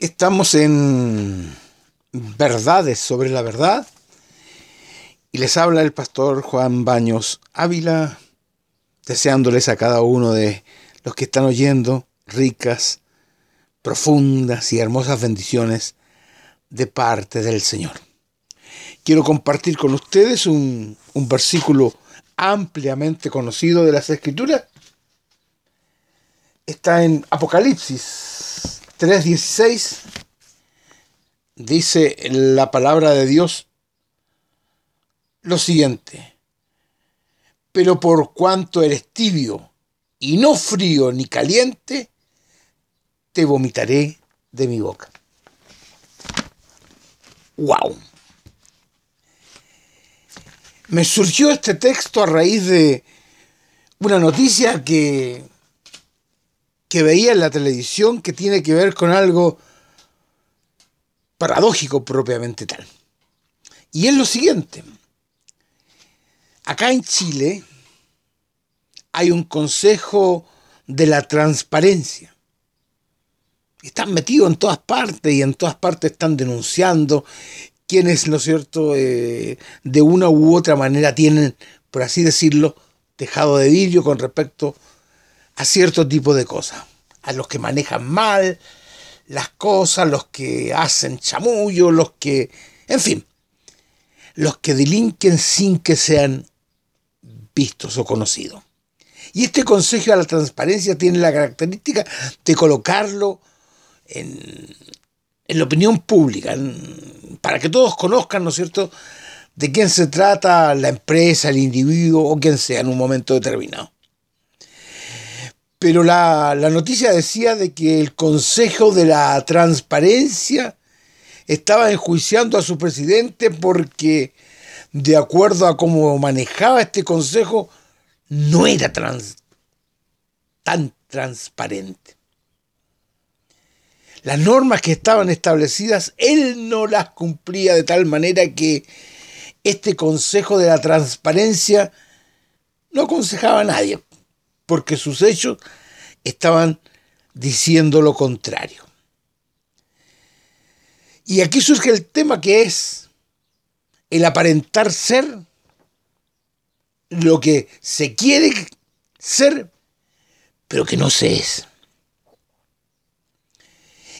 Estamos en Verdades sobre la Verdad y les habla el pastor Juan Baños Ávila, deseándoles a cada uno de los que están oyendo ricas, profundas y hermosas bendiciones de parte del Señor. Quiero compartir con ustedes un, un versículo ampliamente conocido de las Escrituras. Está en Apocalipsis 3.16 dice la palabra de Dios lo siguiente, pero por cuanto eres tibio y no frío ni caliente, te vomitaré de mi boca. ¡Wow! Me surgió este texto a raíz de una noticia que que veía en la televisión que tiene que ver con algo paradójico propiamente tal. Y es lo siguiente. Acá en Chile hay un consejo de la transparencia. Están metidos en todas partes y en todas partes están denunciando quienes, ¿no es cierto?, eh, de una u otra manera tienen, por así decirlo, tejado de vidrio con respecto a a cierto tipo de cosas. A los que manejan mal las cosas, los que hacen chamullo, los que... En fin, los que delinquen sin que sean vistos o conocidos. Y este consejo a la transparencia tiene la característica de colocarlo en, la opinión pública, para que todos conozcan, ¿no es cierto?, de quién se trata la empresa, el individuo o quien sea en un momento determinado. Pero la, noticia decía de que el Consejo de la Transparencia estaba enjuiciando a su presidente porque, de acuerdo a cómo manejaba este consejo, no era tan transparente. Las normas que estaban establecidas, él no las cumplía de tal manera que este consejo de la transparencia no aconsejaba a nadie porque sus hechos estaban diciendo lo contrario. Y aquí surge el tema que es el aparentar ser lo que se quiere ser, pero que no se es.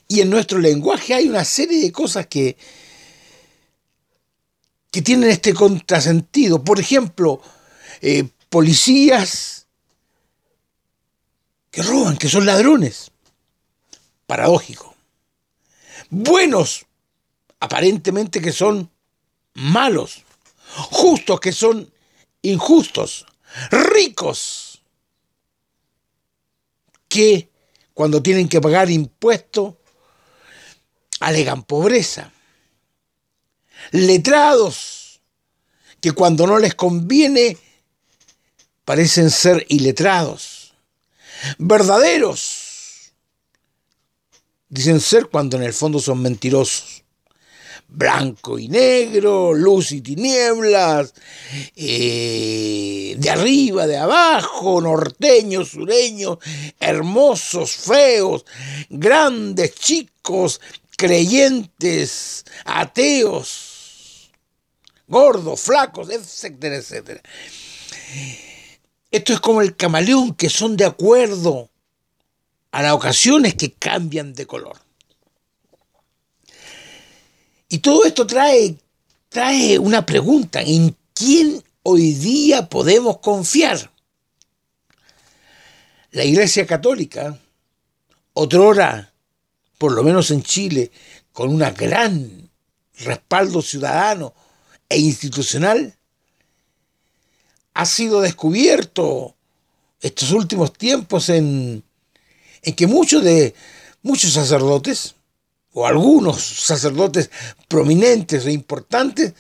Y en nuestro lenguaje hay una serie de cosas que, que tienen este contrasentido. Por ejemplo, eh, policías que roban, que son ladrones. Paradójico. Buenos, aparentemente que son malos. Justos, que son injustos. Ricos, que cuando tienen que pagar impuestos, alegan pobreza. Letrados, que cuando no les conviene, parecen ser iletrados verdaderos. Dicen ser cuando en el fondo son mentirosos. Blanco y negro, luz y tinieblas, eh, de arriba, de abajo, norteños, sureños, hermosos, feos, grandes, chicos, creyentes, ateos, gordos, flacos, etcétera, etcétera. Esto es como el camaleón, que son de acuerdo a las ocasiones que cambian de color. Y todo esto trae, trae una pregunta, ¿en quién hoy día podemos confiar? La Iglesia Católica, otrora, por lo menos en Chile, con un gran respaldo ciudadano e institucional, ha sido descubierto estos últimos tiempos en, que muchos de muchos sacerdotes o algunos sacerdotes prominentes e importantes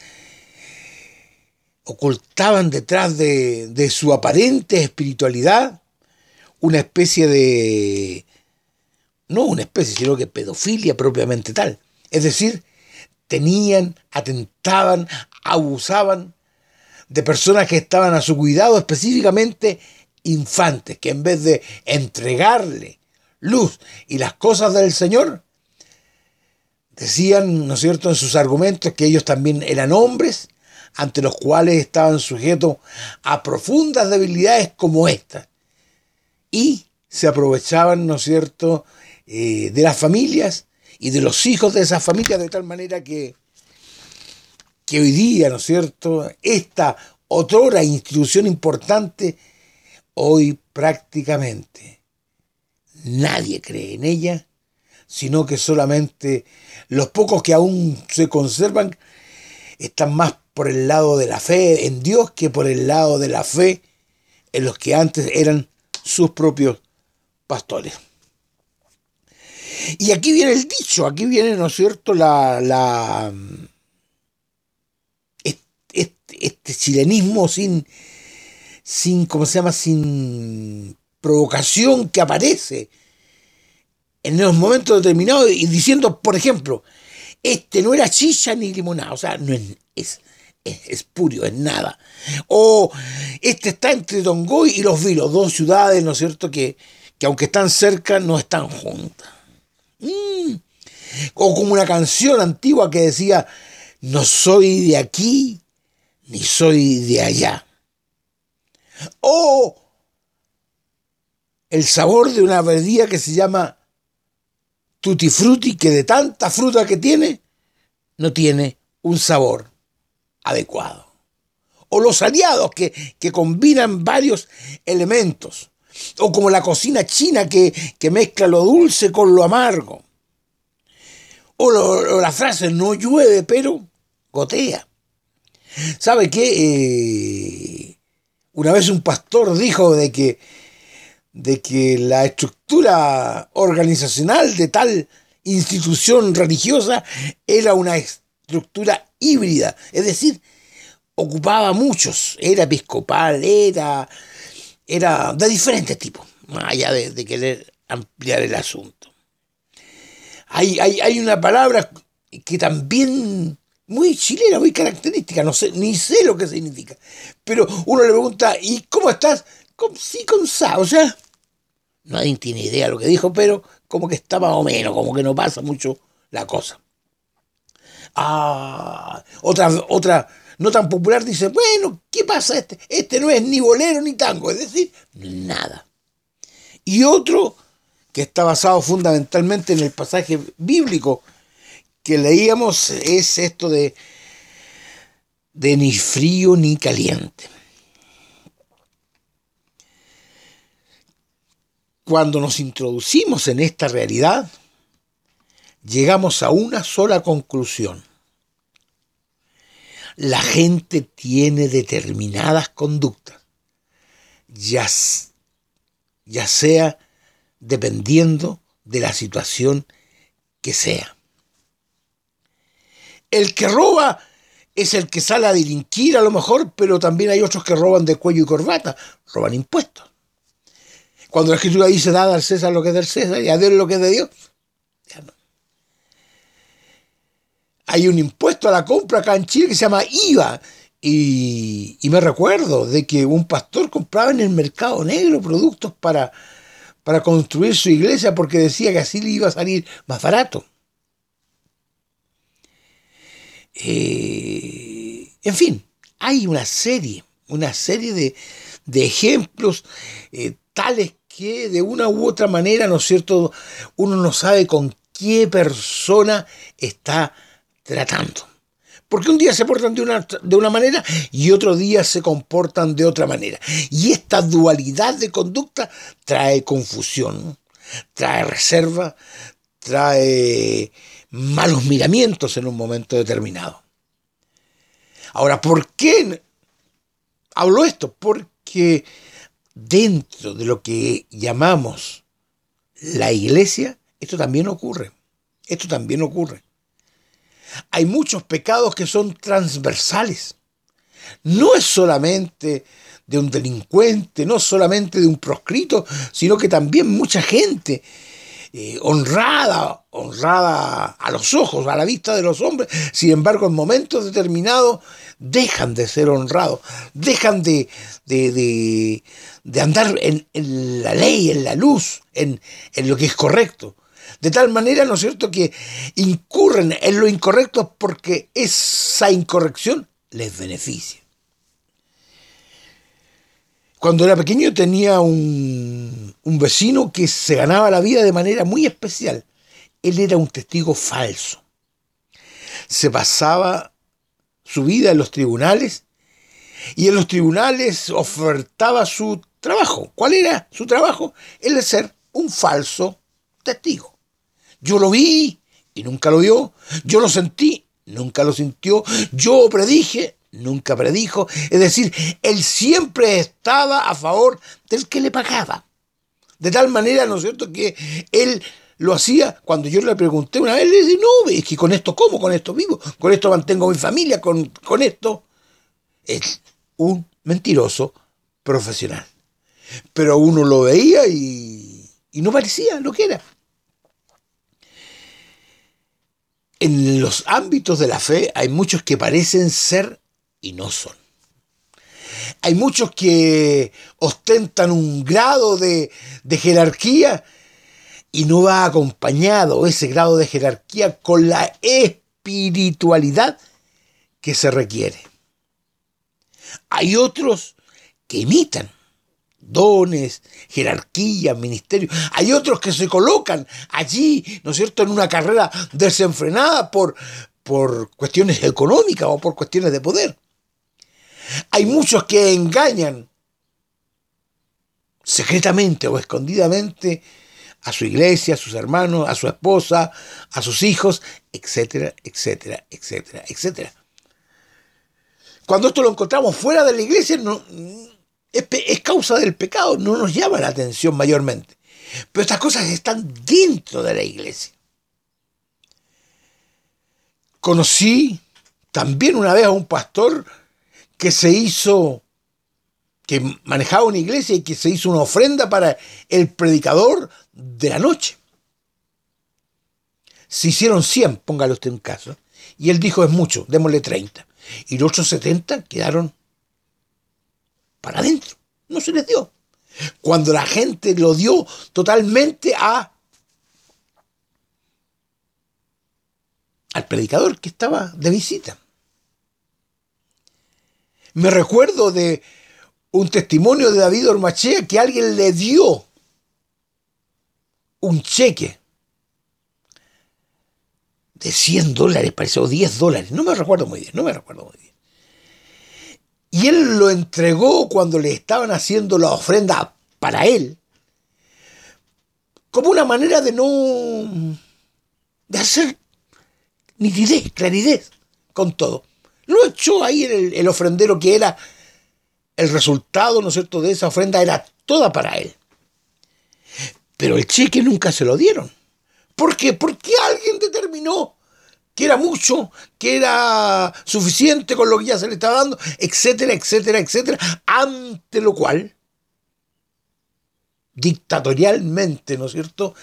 ocultaban detrás de, de su aparente espiritualidad una especie de no una especie, sino que pedofilia propiamente tal. Es decir, tenían, atentaban, abusaban de personas que estaban a su cuidado, específicamente infantes, que en vez de entregarle luz y las cosas del Señor, Decían, ¿no es cierto?, en sus argumentos que ellos también eran hombres ante los cuales estaban sujetos a profundas debilidades como esta. Y se aprovechaban, ¿no es cierto?, eh, de las familias y de los hijos de esas familias de tal manera que, que hoy día, ¿no es cierto?, esta otra institución importante, hoy prácticamente nadie cree en ella, sino que solamente los pocos que aún se conservan están más por el lado de la fe en Dios que por el lado de la fe en los que antes eran sus propios pastores. Y aquí viene el dicho, aquí viene, ¿no es cierto?, la, la este, chilenismo sin, sin, ¿cómo se llama?, sin provocación que aparece en los momentos determinados y diciendo, por ejemplo, este no era chicha ni limonada, o sea, no es, es, es es nada. O este está entre Tongoy y Los Vilos, dos ciudades, ¿no es cierto?, que, que aunque están cerca, no están juntas. Mm. O como una canción antigua que decía, no soy de aquí ni soy de allá. O el sabor de una verdía que se llama tutti frutti, que de tanta fruta que tiene, no tiene un sabor adecuado. O los aliados que, que combinan varios elementos. O como la cocina china que, que mezcla lo dulce con lo amargo. O, la frase no llueve, pero gotea. ¿Sabe qué? Eh, una vez un pastor dijo de que, de que la estructura organizacional de tal institución religiosa era una estructura híbrida, es decir, ocupaba muchos, era episcopal, era, era de diferentes tipos, más allá de, querer ampliar el asunto. Hay, hay, hay, una palabra que también muy chilena, muy característica, no sé, ni sé lo que significa, pero uno le pregunta, ¿y cómo estás? Con, sí, con sa, nadie tiene idea de lo que dijo, pero como que está más o menos, como que no pasa mucho la cosa. Ah, otra, otra no tan popular dice, bueno, ¿qué pasa? Este, este no es ni bolero ni tango, es decir, nada. Y otro que está basado fundamentalmente en el pasaje bíblico que leíamos es esto de, de ni frío ni caliente. Cuando nos introducimos en esta realidad, llegamos a una sola conclusión. La gente tiene determinadas conductas, ya, ya sea dependiendo de la situación que sea. El que roba es el que sale a delinquir a lo mejor, pero también hay otros que roban de cuello y corbata, roban impuestos. Cuando la escritura dice, dad al César lo que es del César y a Dios lo que es de Dios, hay un impuesto a la compra acá en Chile que se llama IVA. Y, me recuerdo de que un pastor compraba en el mercado negro productos para, para construir su iglesia porque decía que así le iba a salir más barato. Eh, en fin, hay una serie, una serie de, ejemplos eh, tales que de una u otra manera, ¿no es cierto?, uno no sabe con qué persona está tratando. Porque un día se portan de una, de una manera y otro día se comportan de otra manera. Y esta dualidad de conducta trae confusión, trae reserva, trae malos miramientos en un momento determinado. Ahora, ¿por qué hablo esto? Porque dentro de lo que llamamos la iglesia, esto también ocurre. Esto también ocurre hay muchos pecados que son transversales. No es solamente de un delincuente, no solamente de un proscrito, sino que también mucha gente eh, honrada, honrada a los ojos, a la vista de los hombres, sin embargo en momentos determinados dejan de ser honrados, dejan de, de, andar en, la ley, en la luz, en, en lo que es correcto. De tal manera, ¿no es cierto?, que incurren en lo incorrecto porque esa incorrección les beneficia. Cuando era pequeño tenía un, un, vecino que se ganaba la vida de manera muy especial. Él era un testigo falso. Se pasaba su vida en los tribunales y en los tribunales ofertaba su trabajo. ¿Cuál era su trabajo? El de ser un falso testigo. Yo lo vi y nunca lo vio. Yo lo sentí, nunca lo sintió. Yo predije, nunca predijo. Es decir, él siempre estaba a favor del que le pagaba. De tal manera, ¿no es cierto?, que él lo hacía cuando yo le pregunté una vez, le dije, no, es que con esto como, con esto vivo, con esto mantengo mi familia, con, con esto. Es un mentiroso profesional. Pero uno lo veía y, y no parecía lo que era. En los ámbitos de la fe hay muchos que parecen ser y no son. Hay muchos que ostentan un grado de, de jerarquía y no va acompañado ese grado de jerarquía con la espiritualidad que se requiere. Hay otros que imitan dones, jerarquía, ministerio. Hay otros que se colocan allí, ¿no es cierto?, en una carrera desenfrenada por, por cuestiones económicas o por cuestiones de poder. Hay muchos que engañan secretamente o escondidamente a su iglesia, a sus hermanos, a su esposa, a sus hijos, etcétera, etcétera, etcétera, etcétera. Cuando esto lo encontramos fuera de la iglesia, no, es, causa del pecado, no nos llama la atención mayormente. Pero estas cosas están dentro de la iglesia. Conocí también una vez a un pastor que se hizo, que manejaba una iglesia y que se hizo una ofrenda para el predicador de la noche. Se hicieron 100, póngalo usted en caso. Y él dijo, es mucho, démosle 30. Y los otros 70 quedaron para adentro. No se les dio. Cuando la gente lo dio totalmente a al predicador que estaba de visita. Me recuerdo de un testimonio de David Ormachea que alguien le dio un cheque de 100 dólares, parece, o 10 dólares, no me recuerdo muy bien, no me recuerdo muy bien. Y él lo entregó cuando le estaban haciendo la ofrenda para él, como una manera de no. de hacer nitidez, claridad con todo. Lo echó ahí el, el ofrendero que era el resultado, ¿no es cierto?, de esa ofrenda era toda para él. Pero el cheque nunca se lo dieron. ¿Por qué? Porque alguien determinó que era mucho, que era suficiente con lo que ya se le estaba dando, etcétera, etcétera, etcétera, ante lo cual, dictatorialmente, ¿no es cierto?,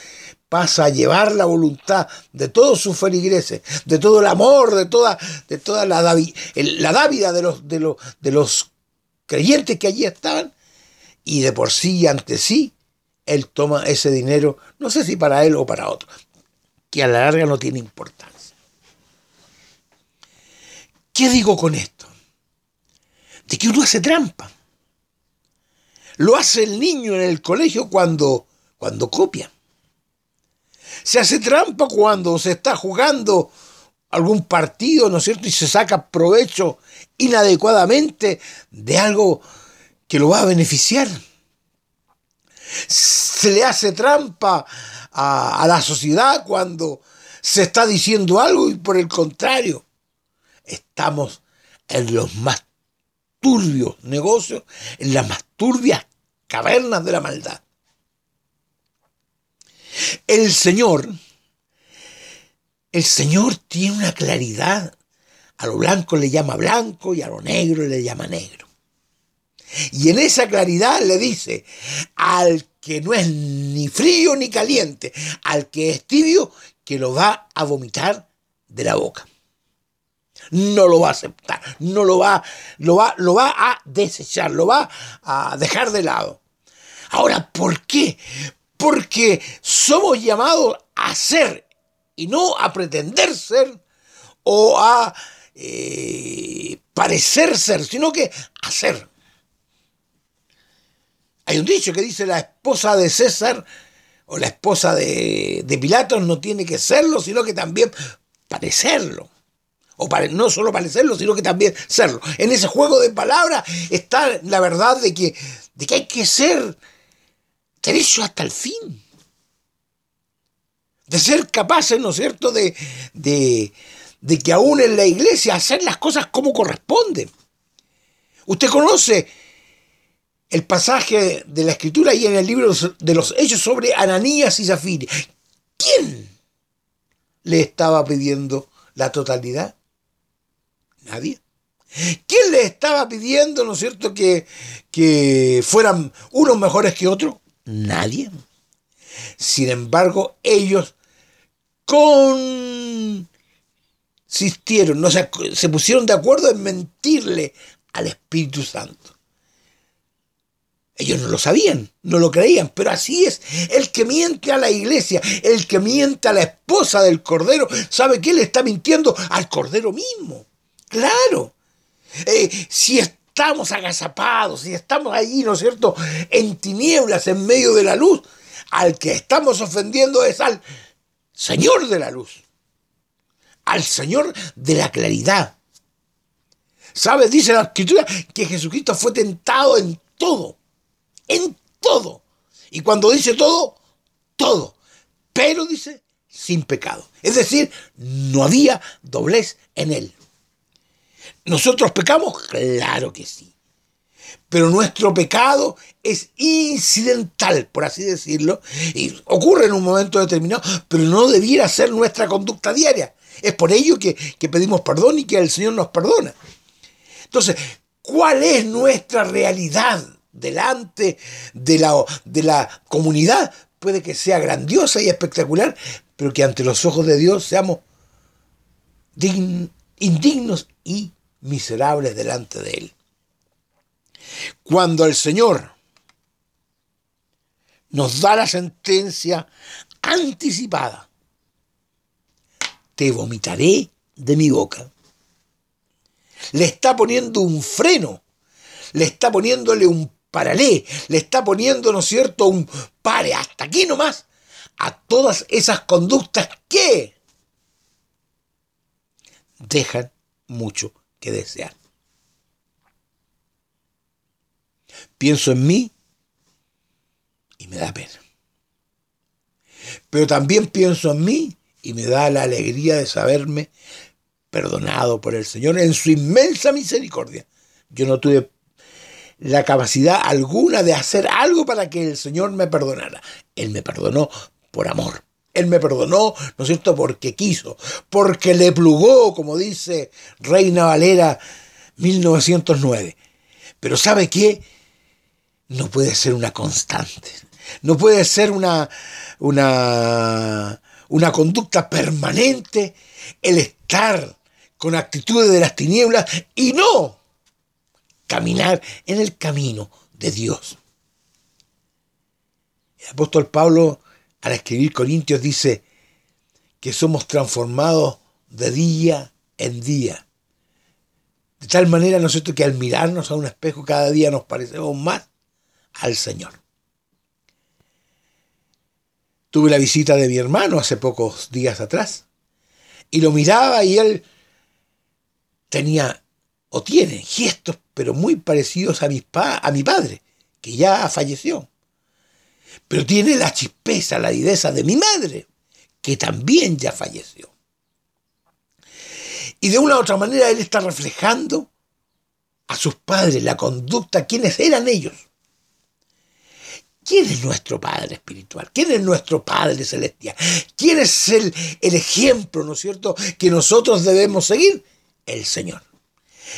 pasa a llevar la voluntad de todos sus feligreses, de todo el amor, de toda, de toda la, la dávida de los, de, los, de los creyentes que allí estaban, y de por sí y ante sí, él toma ese dinero, no sé si para él o para otro, que a la larga no tiene importancia. ¿Qué digo con esto? De que uno hace trampa. Lo hace el niño en el colegio cuando, cuando copia. Se hace trampa cuando se está jugando algún partido, ¿no es cierto? Y se saca provecho inadecuadamente de algo que lo va a beneficiar se le hace trampa a, la sociedad cuando se está diciendo algo y por el contrario, estamos en los más turbios negocios, en las más turbias cavernas de la maldad. El Señor, el Señor tiene una claridad. A lo blanco le llama blanco y a lo negro le llama negro. Y en esa claridad le dice, al que no es ni frío ni caliente, al que es tibio, que lo va a vomitar de la boca. No lo va a aceptar, no lo va, lo va, lo va a desechar, lo va a dejar de lado. Ahora, ¿por qué? Porque somos llamados a hacer y no a pretender ser o a eh, parecer ser, sino que hacer. Hay un dicho que dice la esposa de César o la esposa de, de Pilatos no tiene que serlo, sino que también parecerlo. O no solo parecerlo, sino que también serlo. En ese juego de palabras está la verdad de que, de que hay que ser derecho hasta el fin. De ser capaces, ¿no es cierto?, de, de, de que aún en la iglesia hacer las cosas como corresponden. Usted conoce el pasaje de la escritura y en el libro de los hechos sobre Ananías y Zafira. ¿Quién le estaba pidiendo la totalidad? Nadie. ¿Quién le estaba pidiendo, no es cierto, que, que fueran unos mejores que otros? Nadie. Sin embargo, ellos consistieron, no, se, se pusieron de acuerdo en mentirle al Espíritu Santo. Ellos no lo sabían, no lo creían, pero así es. El que miente a la iglesia, el que miente a la esposa del Cordero, sabe que él está mintiendo al Cordero mismo. Claro. Eh, si estamos agazapados, si estamos allí, ¿no es cierto?, en tinieblas, en medio de la luz, al que estamos ofendiendo es al Señor de la luz, al Señor de la claridad. ¿Sabes? Dice la Escritura que Jesucristo fue tentado en todo, en todo. Y cuando dice todo, todo. Pero dice, sin pecado. Es decir, no había doblez en él. ¿Nosotros pecamos? Claro que sí. Pero nuestro pecado es incidental, por así decirlo, y ocurre en un momento determinado, pero no debiera ser nuestra conducta diaria. Es por ello que, pedimos perdón y que el Señor nos perdona. Entonces, ¿cuál es nuestra realidad delante de la, de la comunidad? Puede que sea grandiosa y espectacular, pero que ante los ojos de Dios seamos indignos y miserables delante de Él. Cuando el Señor nos da la sentencia anticipada, te vomitaré de mi boca. Le está poniendo un freno, le está poniéndole un paralé, le está poniendo, ¿no es cierto?, un pare, hasta aquí nomás, a todas esas conductas que dejan mucho que desear. Pienso en mí y me da pena. Pero también pienso en mí y me da la alegría de saberme perdonado por el Señor en su inmensa misericordia. Yo no tuve la capacidad alguna de hacer algo para que el Señor me perdonara. Él me perdonó por amor. Él me perdonó, ¿no es cierto?, porque quiso, porque le plugó, como dice Reina Valera 1909. Pero ¿sabe qué? No puede ser una constante, no puede ser una, una, una conducta permanente el estar con actitudes de las tinieblas y no caminar en el camino de Dios. El apóstol Pablo al escribir Corintios dice que somos transformados de día en día. De tal manera, nosotros que al mirarnos a un espejo cada día nos parecemos más al Señor. Tuve la visita de mi hermano hace pocos días atrás y lo miraba y él tenía o tiene gestos pero muy parecidos a mi, a mi padre, que ya falleció pero tiene la chispeza, la viveza de mi madre, que también ya falleció. Y de una u otra manera él está reflejando a sus padres, la conducta, quiénes eran ellos. ¿Quién es nuestro Padre espiritual? ¿Quién es nuestro Padre celestial? ¿Quién es el, el ejemplo, ¿no es cierto?, que nosotros debemos seguir? El Señor.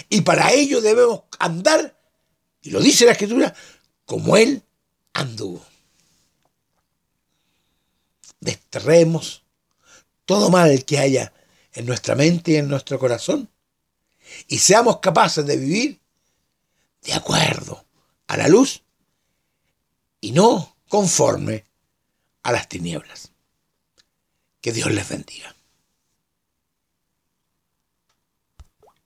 Y para ello debemos andar, y lo dice la Escritura, como Él anduvo desterremos todo mal que haya en nuestra mente y en nuestro corazón y seamos capaces de vivir de acuerdo a la luz y no conforme a las tinieblas. Que Dios les bendiga.